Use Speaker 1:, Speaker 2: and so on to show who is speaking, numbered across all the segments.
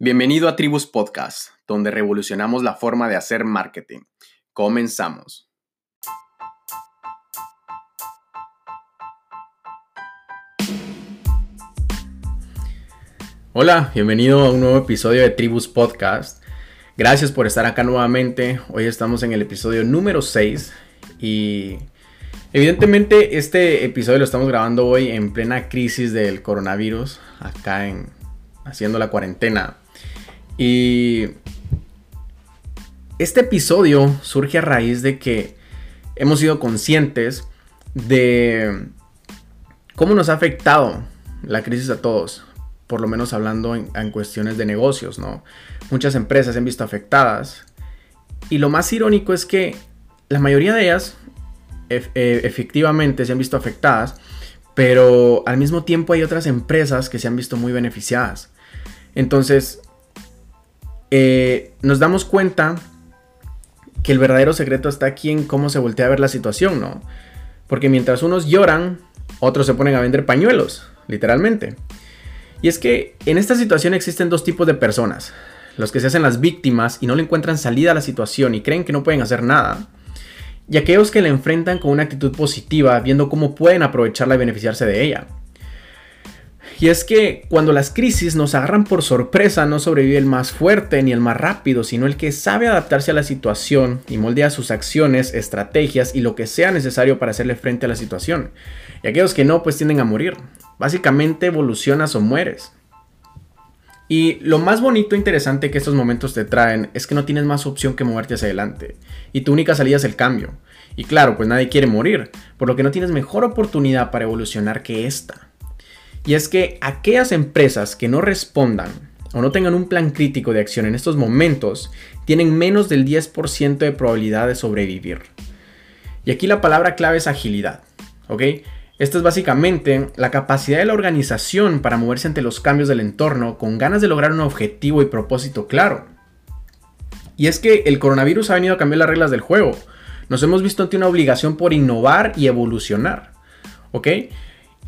Speaker 1: Bienvenido a Tribus Podcast, donde revolucionamos la forma de hacer marketing. Comenzamos. Hola, bienvenido a un nuevo episodio de Tribus Podcast. Gracias por estar acá nuevamente. Hoy estamos en el episodio número 6 y evidentemente este episodio lo estamos grabando hoy en plena crisis del coronavirus, acá en haciendo la cuarentena. Y este episodio surge a raíz de que hemos sido conscientes de cómo nos ha afectado la crisis a todos, por lo menos hablando en, cuestiones de negocios, ¿no? Muchas empresas se han visto afectadas y lo más irónico es que la mayoría de ellas eh, efectivamente se han visto afectadas, pero al mismo tiempo hay otras empresas que se han visto muy beneficiadas. Entonces, eh, nos damos cuenta que el verdadero secreto está aquí en cómo se voltea a ver la situación, ¿no? Porque mientras unos lloran, otros se ponen a vender pañuelos, literalmente. Y es que en esta situación existen dos tipos de personas. Los que se hacen las víctimas y no le encuentran salida a la situación y creen que no pueden hacer nada. Y aquellos que la enfrentan con una actitud positiva, viendo cómo pueden aprovecharla y beneficiarse de ella. Y es que cuando las crisis nos agarran por sorpresa, no sobrevive el más fuerte ni el más rápido, sino el que sabe adaptarse a la situación y moldea sus acciones, estrategias y lo que sea necesario para hacerle frente a la situación. Y aquellos que no, pues tienden a morir. Básicamente evolucionas o mueres. Y lo más bonito e interesante que estos momentos te traen es que no tienes más opción que moverte hacia adelante. Y tu única salida es el cambio. Y claro, pues nadie quiere morir, por lo que no tienes mejor oportunidad para evolucionar que esta. Y es que aquellas empresas que no respondan o no tengan un plan crítico de acción en estos momentos tienen menos del 10% de probabilidad de sobrevivir. Y aquí la palabra clave es agilidad, ¿ok? Esta es básicamente la capacidad de la organización para moverse ante los cambios del entorno con ganas de lograr un objetivo y propósito claro. Y es que el coronavirus ha venido a cambiar las reglas del juego. Nos hemos visto ante una obligación por innovar y evolucionar. ¿Ok?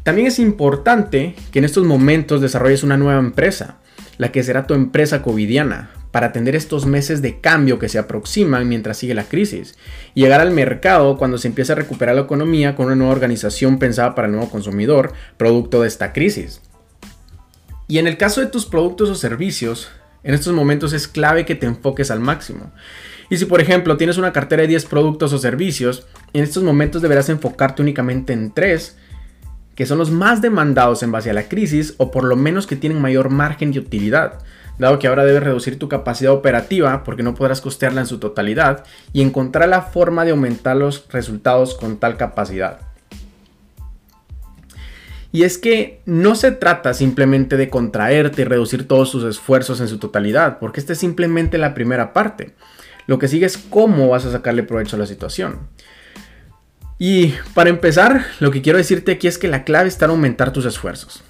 Speaker 1: También es importante que en estos momentos desarrolles una nueva empresa, la que será tu empresa covidiana, para atender estos meses de cambio que se aproximan mientras sigue la crisis y llegar al mercado cuando se empiece a recuperar la economía con una nueva organización pensada para el nuevo consumidor, producto de esta crisis. Y en el caso de tus productos o servicios, en estos momentos es clave que te enfoques al máximo. Y si por ejemplo tienes una cartera de 10 productos o servicios, en estos momentos deberás enfocarte únicamente en 3 que son los más demandados en base a la crisis o por lo menos que tienen mayor margen de utilidad, dado que ahora debes reducir tu capacidad operativa porque no podrás costearla en su totalidad y encontrar la forma de aumentar los resultados con tal capacidad. Y es que no se trata simplemente de contraerte y reducir todos tus esfuerzos en su totalidad, porque esta es simplemente la primera parte. Lo que sigue es cómo vas a sacarle provecho a la situación. Y para empezar, lo que quiero decirte aquí es que la clave está en aumentar tus esfuerzos.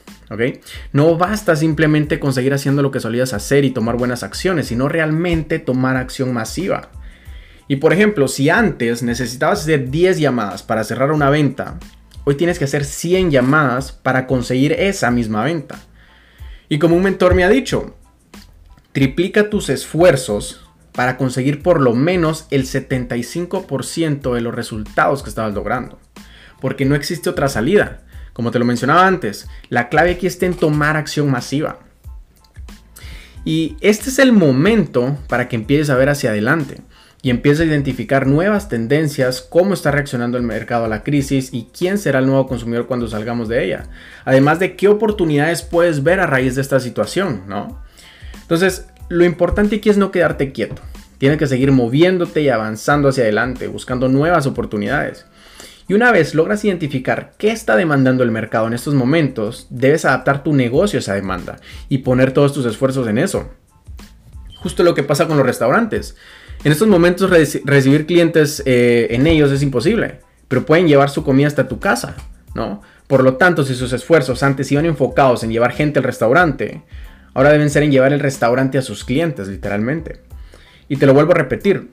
Speaker 1: No basta simplemente conseguir haciendo lo que solías hacer y tomar buenas acciones, sino realmente tomar acción masiva. Y por ejemplo, si antes necesitabas hacer 10 llamadas para cerrar una venta, hoy tienes que hacer 100 llamadas para conseguir esa misma venta. Y como un mentor me ha dicho, triplica tus esfuerzos para conseguir por lo menos el 75% de los resultados que estabas logrando. Porque no existe otra salida. Como te lo mencionaba antes, la clave aquí está en tomar acción masiva. Y este es el momento para que empieces a ver hacia adelante y empieces a identificar nuevas tendencias, cómo está reaccionando el mercado a la crisis y quién será el nuevo consumidor cuando salgamos de ella. Además de qué oportunidades puedes ver a raíz de esta situación, ¿no? Entonces, lo importante aquí es no quedarte quieto. Tienes que seguir moviéndote y avanzando hacia adelante, buscando nuevas oportunidades. Y una vez logras identificar qué está demandando el mercado en estos momentos, debes adaptar tu negocio a esa demanda y poner todos tus esfuerzos en eso. Justo lo que pasa con los restaurantes. En estos momentos recibir clientes eh, en ellos es imposible, pero pueden llevar su comida hasta tu casa, ¿no? Por lo tanto, si sus esfuerzos antes iban enfocados en llevar gente al restaurante, Ahora deben ser en llevar el restaurante a sus clientes, literalmente. Y te lo vuelvo a repetir.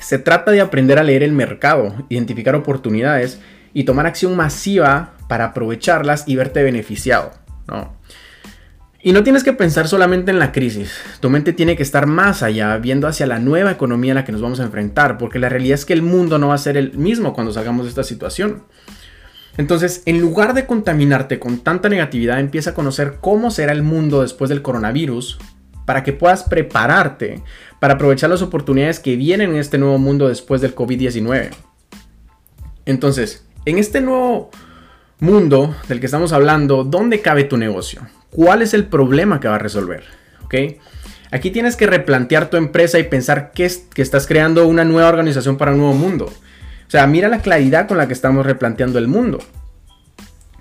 Speaker 1: Se trata de aprender a leer el mercado, identificar oportunidades y tomar acción masiva para aprovecharlas y verte beneficiado. Y no tienes que pensar solamente en la crisis, tu mente tiene que estar más allá, viendo hacia la nueva economía a la que nos vamos a enfrentar, porque la realidad es que el mundo no va a ser el mismo cuando salgamos de esta situación. Entonces, en lugar de contaminarte con tanta negatividad, empieza a conocer cómo será el mundo después del coronavirus, para que puedas prepararte para aprovechar las oportunidades que vienen en este nuevo mundo después del COVID-19. Entonces, en este nuevo mundo del que estamos hablando, ¿dónde cabe tu negocio? ¿Cuál es el problema que va a resolver? Aquí tienes que replantear tu empresa y pensar que, que estás creando una nueva organización para un nuevo mundo. O sea, mira la claridad con la que estamos replanteando el mundo.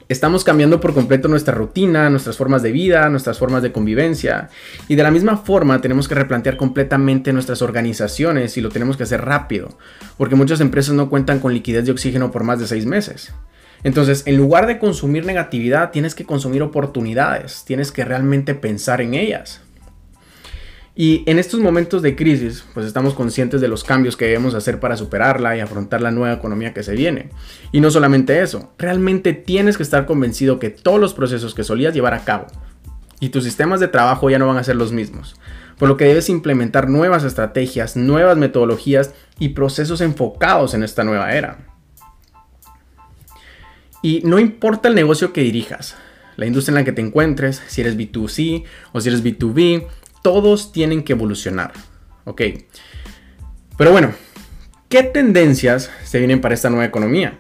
Speaker 1: Estamos cambiando por completo nuestra rutina, nuestras formas de vida, nuestras formas de convivencia. Y de la misma forma tenemos que replantear completamente nuestras organizaciones y lo tenemos que hacer rápido, porque muchas empresas no cuentan con liquidez de oxígeno por más de seis meses. Entonces, en lugar de consumir negatividad, tienes que consumir oportunidades, tienes que realmente pensar en ellas. Y en estos momentos de crisis, pues estamos conscientes de los cambios que debemos hacer para superarla y afrontar la nueva economía que se viene. Y no solamente eso, realmente tienes que estar convencido que todos los procesos que solías llevar a cabo y tus sistemas de trabajo ya no van a ser los mismos. Por lo que debes implementar nuevas estrategias, nuevas metodologías y procesos enfocados en esta nueva era. Y no importa el negocio que dirijas, la industria en la que te encuentres, si eres B2C o si eres B2B, todos tienen que evolucionar. ¿Ok? Pero bueno, ¿qué tendencias se vienen para esta nueva economía?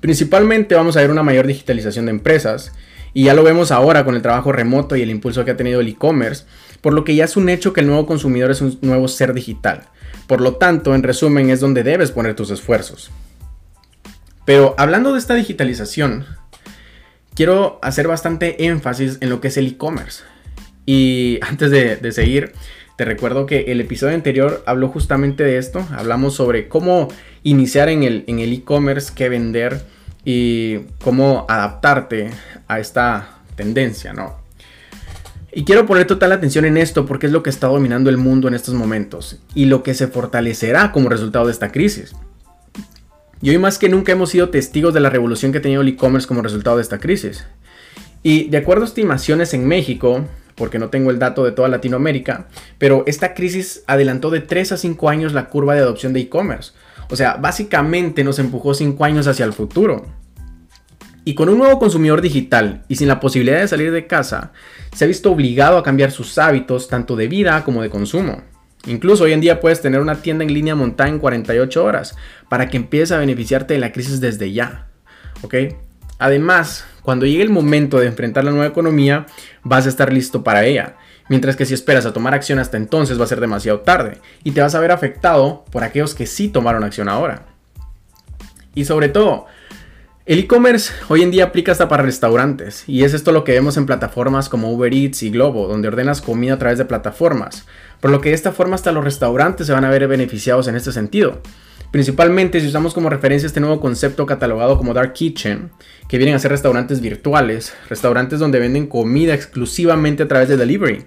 Speaker 1: Principalmente vamos a ver una mayor digitalización de empresas, y ya lo vemos ahora con el trabajo remoto y el impulso que ha tenido el e-commerce, por lo que ya es un hecho que el nuevo consumidor es un nuevo ser digital. Por lo tanto, en resumen, es donde debes poner tus esfuerzos. Pero hablando de esta digitalización, quiero hacer bastante énfasis en lo que es el e-commerce. Y antes de, seguir, te recuerdo que el episodio anterior habló justamente de esto. Hablamos sobre cómo iniciar en el e-commerce, qué vender y cómo adaptarte a esta tendencia, ¿no? Y quiero poner total atención en esto porque es lo que está dominando el mundo en estos momentos y lo que se fortalecerá como resultado de esta crisis. Y hoy más que nunca hemos sido testigos de la revolución que ha tenido el e-commerce como resultado de esta crisis. Y de acuerdo a estimaciones en México, porque no tengo el dato de toda Latinoamérica, pero esta crisis adelantó de 3 a 5 años la curva de adopción de e-commerce. O sea, básicamente nos empujó 5 años hacia el futuro. Y con un nuevo consumidor digital y sin la posibilidad de salir de casa, se ha visto obligado a cambiar sus hábitos tanto de vida como de consumo. Incluso hoy en día puedes tener una tienda en línea montada en 48 horas para que empieces a beneficiarte de la crisis desde ya. ¿Ok? Además, cuando llegue el momento de enfrentar la nueva economía, vas a estar listo para ella. Mientras que si esperas a tomar acción hasta entonces va a ser demasiado tarde y te vas a ver afectado por aquellos que sí tomaron acción ahora. Y sobre todo, el e-commerce hoy en día aplica hasta para restaurantes y es esto lo que vemos en plataformas como Uber Eats y Globo, donde ordenas comida a través de plataformas, por lo que de esta forma hasta los restaurantes se van a ver beneficiados en este sentido. Principalmente si usamos como referencia este nuevo concepto catalogado como Dark Kitchen, que vienen a ser restaurantes virtuales, restaurantes donde venden comida exclusivamente a través de delivery.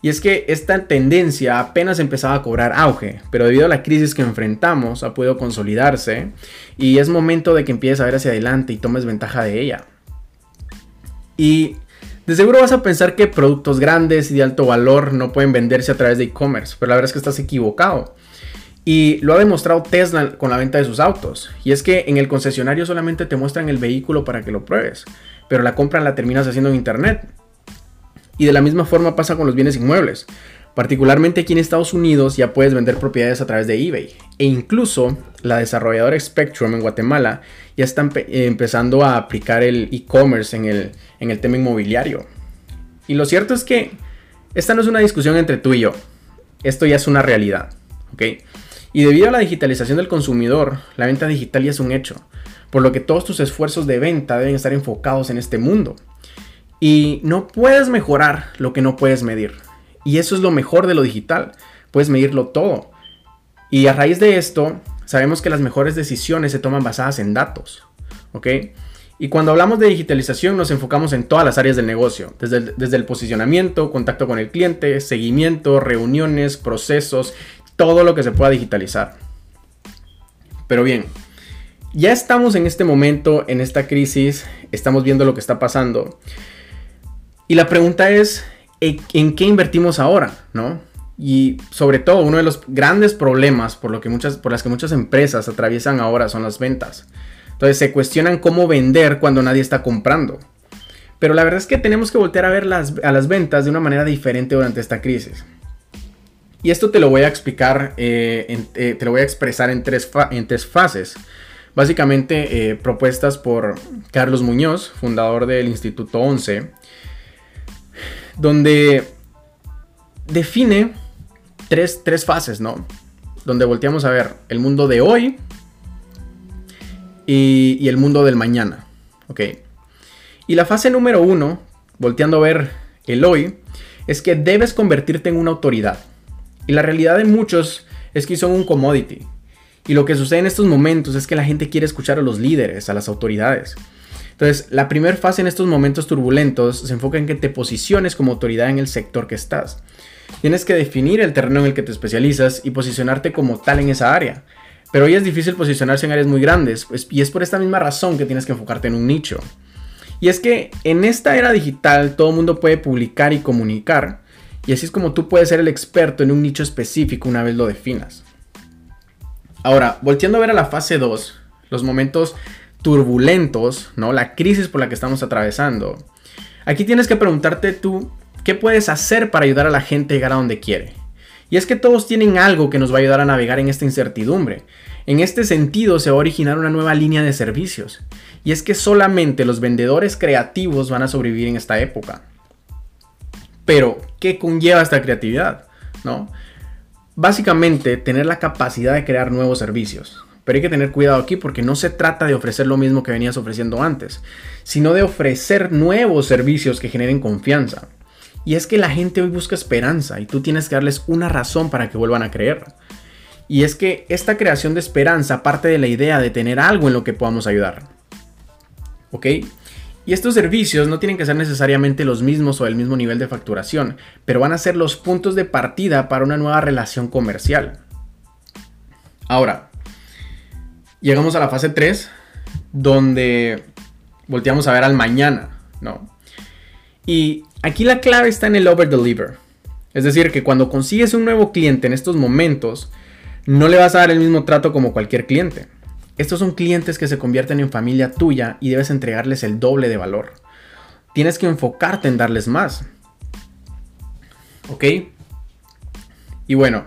Speaker 1: Y es que esta tendencia apenas empezaba a cobrar auge, pero debido a la crisis que enfrentamos ha podido consolidarse y es momento de que empieces a ver hacia adelante y tomes ventaja de ella. Y de seguro vas a pensar que productos grandes y de alto valor no pueden venderse a través de e-commerce, pero la verdad es que estás equivocado. Y lo ha demostrado Tesla con la venta de sus autos. Y es que en el concesionario solamente te muestran el vehículo para que lo pruebes, pero la compra la terminas haciendo en internet. Y de la misma forma pasa con los bienes inmuebles. Particularmente aquí en Estados Unidos ya puedes vender propiedades a través de eBay. E incluso la desarrolladora Spectrum en Guatemala ya está empezando a aplicar el e-commerce en el, en el tema inmobiliario. Y lo cierto es que esta no es una discusión entre tú y yo. Esto ya es una realidad. Y debido a la digitalización del consumidor, la venta digital ya es un hecho, por lo que todos tus esfuerzos de venta deben estar enfocados en este mundo. Y no puedes mejorar lo que no puedes medir. Y eso es lo mejor de lo digital, puedes medirlo todo. Y a raíz de esto, sabemos que las mejores decisiones se toman basadas en datos, ¿ok? Y cuando hablamos de digitalización nos enfocamos en todas las áreas del negocio, desde el, desde el, posicionamiento, contacto con el cliente, seguimiento, reuniones, procesos todo lo que se pueda digitalizar. Pero bien, ya estamos en este momento, en esta crisis, estamos viendo lo que está pasando. Y la pregunta es, ¿en qué invertimos ahora? ¿No? Y sobre todo, uno de los grandes problemas por, lo que muchas, por las que muchas empresas atraviesan ahora son las ventas. Entonces se cuestionan cómo vender cuando nadie está comprando. Pero la verdad es que tenemos que voltear a ver las, a las ventas de una manera diferente durante esta crisis. Y esto te lo voy a explicar, eh, eh, te lo voy a expresar en tres, en tres fases. Básicamente eh, propuestas por Carlos Muñoz, fundador del Instituto 11, donde define tres, fases, ¿no? Donde volteamos a ver el mundo de hoy y, y el mundo del mañana, ¿ok? Y la fase número uno, volteando a ver el hoy, es que debes convertirte en una autoridad. Y la realidad de muchos es que son un commodity. Y lo que sucede en estos momentos es que la gente quiere escuchar a los líderes, a las autoridades. Entonces, la primera fase en estos momentos turbulentos se enfoca en que te posiciones como autoridad en el sector que estás. Tienes que definir el terreno en el que te especializas y posicionarte como tal en esa área. Pero hoy es difícil posicionarse en áreas muy grandes, pues, y es por esta misma razón que tienes que enfocarte en un nicho. Y es que en esta era digital todo el mundo puede publicar y comunicar, y así es como tú puedes ser el experto en un nicho específico una vez lo definas. Ahora, volteando a ver a la fase 2, los momentos turbulentos, ¿no? La crisis por la que estamos atravesando. Aquí tienes que preguntarte tú, ¿qué puedes hacer para ayudar a la gente a llegar a donde quiere? Y es que todos tienen algo que nos va a ayudar a navegar en esta incertidumbre. En este sentido se va a originar una nueva línea de servicios. Y es que solamente los vendedores creativos van a sobrevivir en esta época. Pero, ¿qué conlleva esta creatividad? ¿No? Básicamente, tener la capacidad de crear nuevos servicios. Pero hay que tener cuidado aquí porque no se trata de ofrecer lo mismo que venías ofreciendo antes, sino de ofrecer nuevos servicios que generen confianza. Y es que la gente hoy busca esperanza y tú tienes que darles una razón para que vuelvan a creer. Y es que esta creación de esperanza parte de la idea de tener algo en lo que podamos ayudar. ¿Ok? Y estos servicios no tienen que ser necesariamente los mismos o el mismo nivel de facturación, pero van a ser los puntos de partida para una nueva relación comercial. Ahora, llegamos a la fase 3, donde volteamos a ver al mañana, ¿no? Y aquí la clave está en el over deliver. Es decir, que cuando consigues un nuevo cliente en estos momentos, no le vas a dar el mismo trato como cualquier cliente. Estos son clientes que se convierten en familia tuya y debes entregarles el doble de valor. Tienes que enfocarte en darles más. ¿Ok? Y bueno,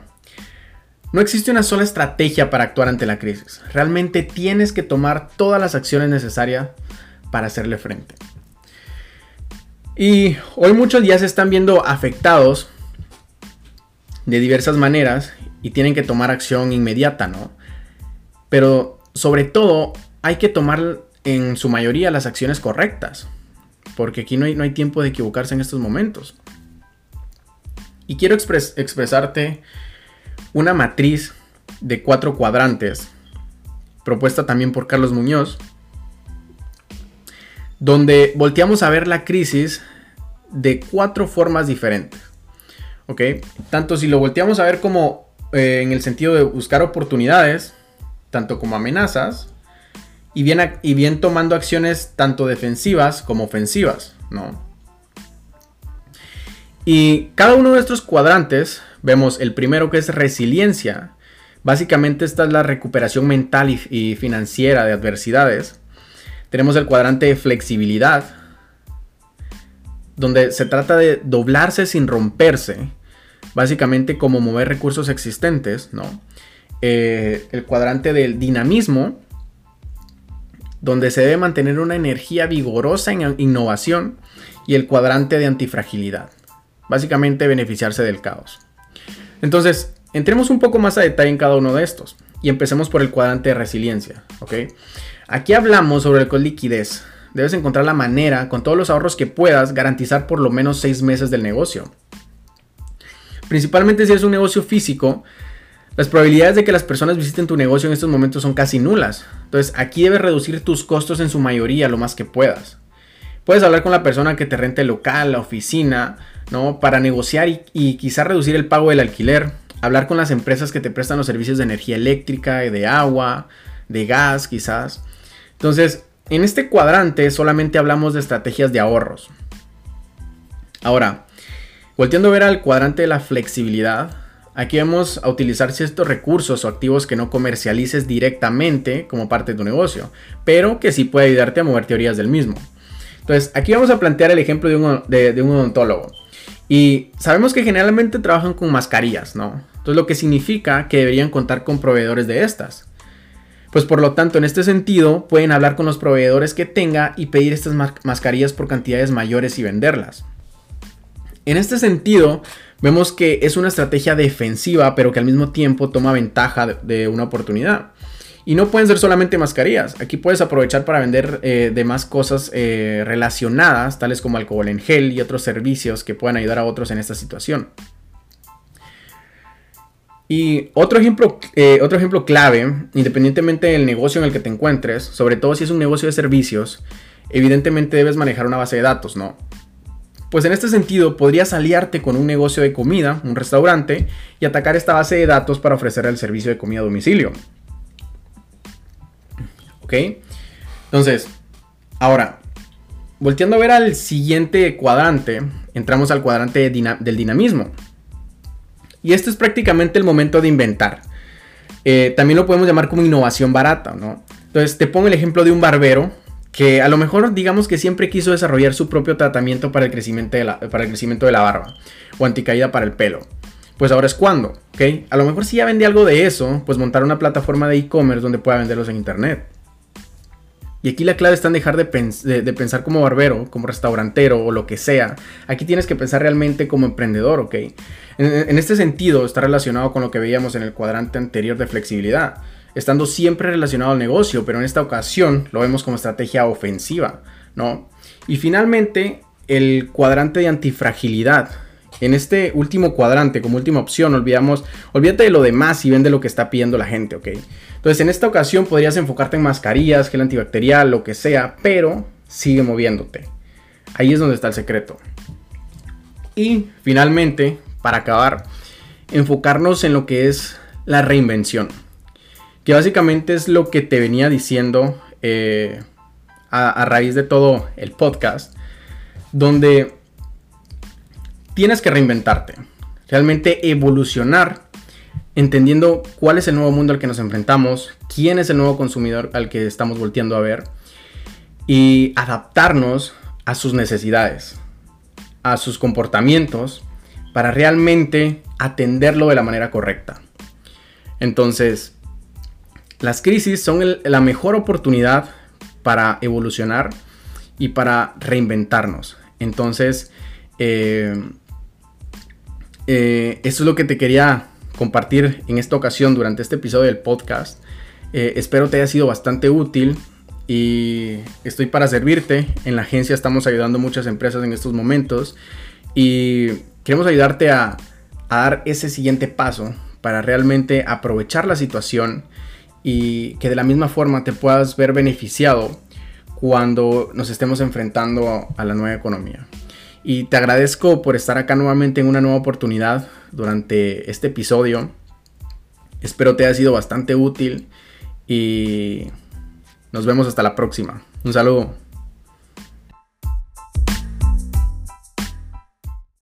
Speaker 1: no existe una sola estrategia para actuar ante la crisis. Realmente tienes que tomar todas las acciones necesarias para hacerle frente. Y hoy muchos ya se están viendo afectados de diversas maneras y tienen que tomar acción inmediata, ¿no? Pero sobre todo hay que tomar en su mayoría las acciones correctas, porque aquí no hay, no hay tiempo de equivocarse en estos momentos. Y quiero expresarte una matriz de cuatro cuadrantes, propuesta también por Carlos Muñoz, donde volteamos a ver la crisis de cuatro formas diferentes. ¿Ok? Tanto si lo volteamos a ver como eh, en el sentido de buscar oportunidades, tanto como amenazas, y bien, y bien tomando acciones tanto defensivas como ofensivas, ¿no? Y cada uno de estos cuadrantes Vemos el primero que es resiliencia. Básicamente esta es la recuperación mental y, financiera de adversidades. Tenemos el cuadrante de flexibilidad, donde se trata de doblarse sin romperse, básicamente como mover recursos existentes, ¿no? Eh, el cuadrante del dinamismo, donde se debe mantener una energía vigorosa en innovación, y el cuadrante de antifragilidad, básicamente beneficiarse del caos. Entonces, entremos un poco más a detalle en cada uno de estos y empecemos por el cuadrante de resiliencia, ¿ok? Aquí hablamos sobre el con liquidez. Debes encontrar la manera, con todos los ahorros que puedas, garantizar por lo menos seis meses del negocio. Principalmente si es un negocio físico, las probabilidades de que las personas visiten tu negocio en estos momentos son casi nulas. Entonces aquí debes reducir tus costos en su mayoría lo más que puedas. Puedes hablar con la persona que te rente el local, la oficina, ¿no? Para negociar y, y quizá reducir el pago del alquiler. Hablar con las empresas que te prestan los servicios de energía eléctrica, de agua, de gas, quizás. Entonces, en este cuadrante solamente hablamos de estrategias de ahorros. Ahora, volteando a ver al cuadrante de la flexibilidad, aquí vamos a utilizar ciertos recursos o activos que no comercialices directamente como parte de tu negocio, pero que sí puede ayudarte a mover teorías del mismo. Entonces, aquí vamos a plantear el ejemplo de un, odontólogo. Y sabemos que generalmente trabajan con mascarillas, ¿no? Entonces, lo que significa que deberían contar con proveedores de estas. Pues por lo tanto, en este sentido, pueden hablar con los proveedores que tenga y pedir estas mascarillas por cantidades mayores y venderlas. En este sentido, vemos que es una estrategia defensiva, pero que al mismo tiempo toma ventaja de una oportunidad. Y no pueden ser solamente mascarillas. Aquí puedes aprovechar para vender eh, demás cosas eh, relacionadas, tales como alcohol en gel y otros servicios que puedan ayudar a otros en esta situación. Y otro ejemplo, eh, otro ejemplo clave, independientemente del negocio en el que te encuentres, sobre todo si es un negocio de servicios, evidentemente debes manejar una base de datos, ¿no? Pues en este sentido, podrías aliarte con un negocio de comida, un restaurante, y atacar esta base de datos para ofrecer el servicio de comida a domicilio. ¿Ok? Entonces, ahora, volteando a ver al siguiente cuadrante, entramos al cuadrante del dinamismo. Y este es prácticamente el momento de inventar. Eh, también lo podemos llamar como innovación barata, ¿no? Entonces te pongo el ejemplo de un barbero que a lo mejor digamos que siempre quiso desarrollar su propio tratamiento para el crecimiento de la, para el crecimiento de la barba o anticaída para el pelo. Pues ahora es cuando, ¿ok? A lo mejor si ya vendía algo de eso, pues montar una plataforma de e-commerce donde pueda venderlos en internet. Y aquí la clave está en dejar de, pensar como barbero, como restaurantero o lo que sea. Aquí tienes que pensar realmente como emprendedor, ¿ok? En, este sentido está relacionado con lo que veíamos en el cuadrante anterior de flexibilidad, estando siempre relacionado al negocio, pero en esta ocasión lo vemos como estrategia ofensiva, ¿no? Y finalmente el cuadrante de antifragilidad. En este último cuadrante, como última opción, olvidamos, olvídate de lo demás y vende lo que está pidiendo la gente, ¿ok? Entonces, en esta ocasión podrías enfocarte en mascarillas, gel antibacterial, lo que sea, pero sigue moviéndote. Ahí es donde está el secreto. Y finalmente, para acabar, enfocarnos en lo que es la reinvención. Que básicamente es lo que te venía diciendo eh, a, a raíz de todo el podcast. Donde tienes que reinventarte. Realmente evolucionar entendiendo cuál es el nuevo mundo al que nos enfrentamos, quién es el nuevo consumidor al que estamos volteando a ver y adaptarnos a sus necesidades, a sus comportamientos para realmente atenderlo de la manera correcta. Entonces, las crisis son la mejor oportunidad para evolucionar y para reinventarnos. Entonces, eh, eh, eso es lo que te quería compartir en esta ocasión durante este episodio del podcast. Eh, espero te haya sido bastante útil y estoy para servirte. En la agencia estamos ayudando muchas empresas en estos momentos y queremos ayudarte a dar ese siguiente paso para realmente aprovechar la situación y que de la misma forma te puedas ver beneficiado cuando nos estemos enfrentando a la nueva economía. Y te agradezco por estar acá nuevamente en una nueva oportunidad durante este episodio. Espero te haya sido bastante útil y nos vemos hasta la próxima. Un saludo.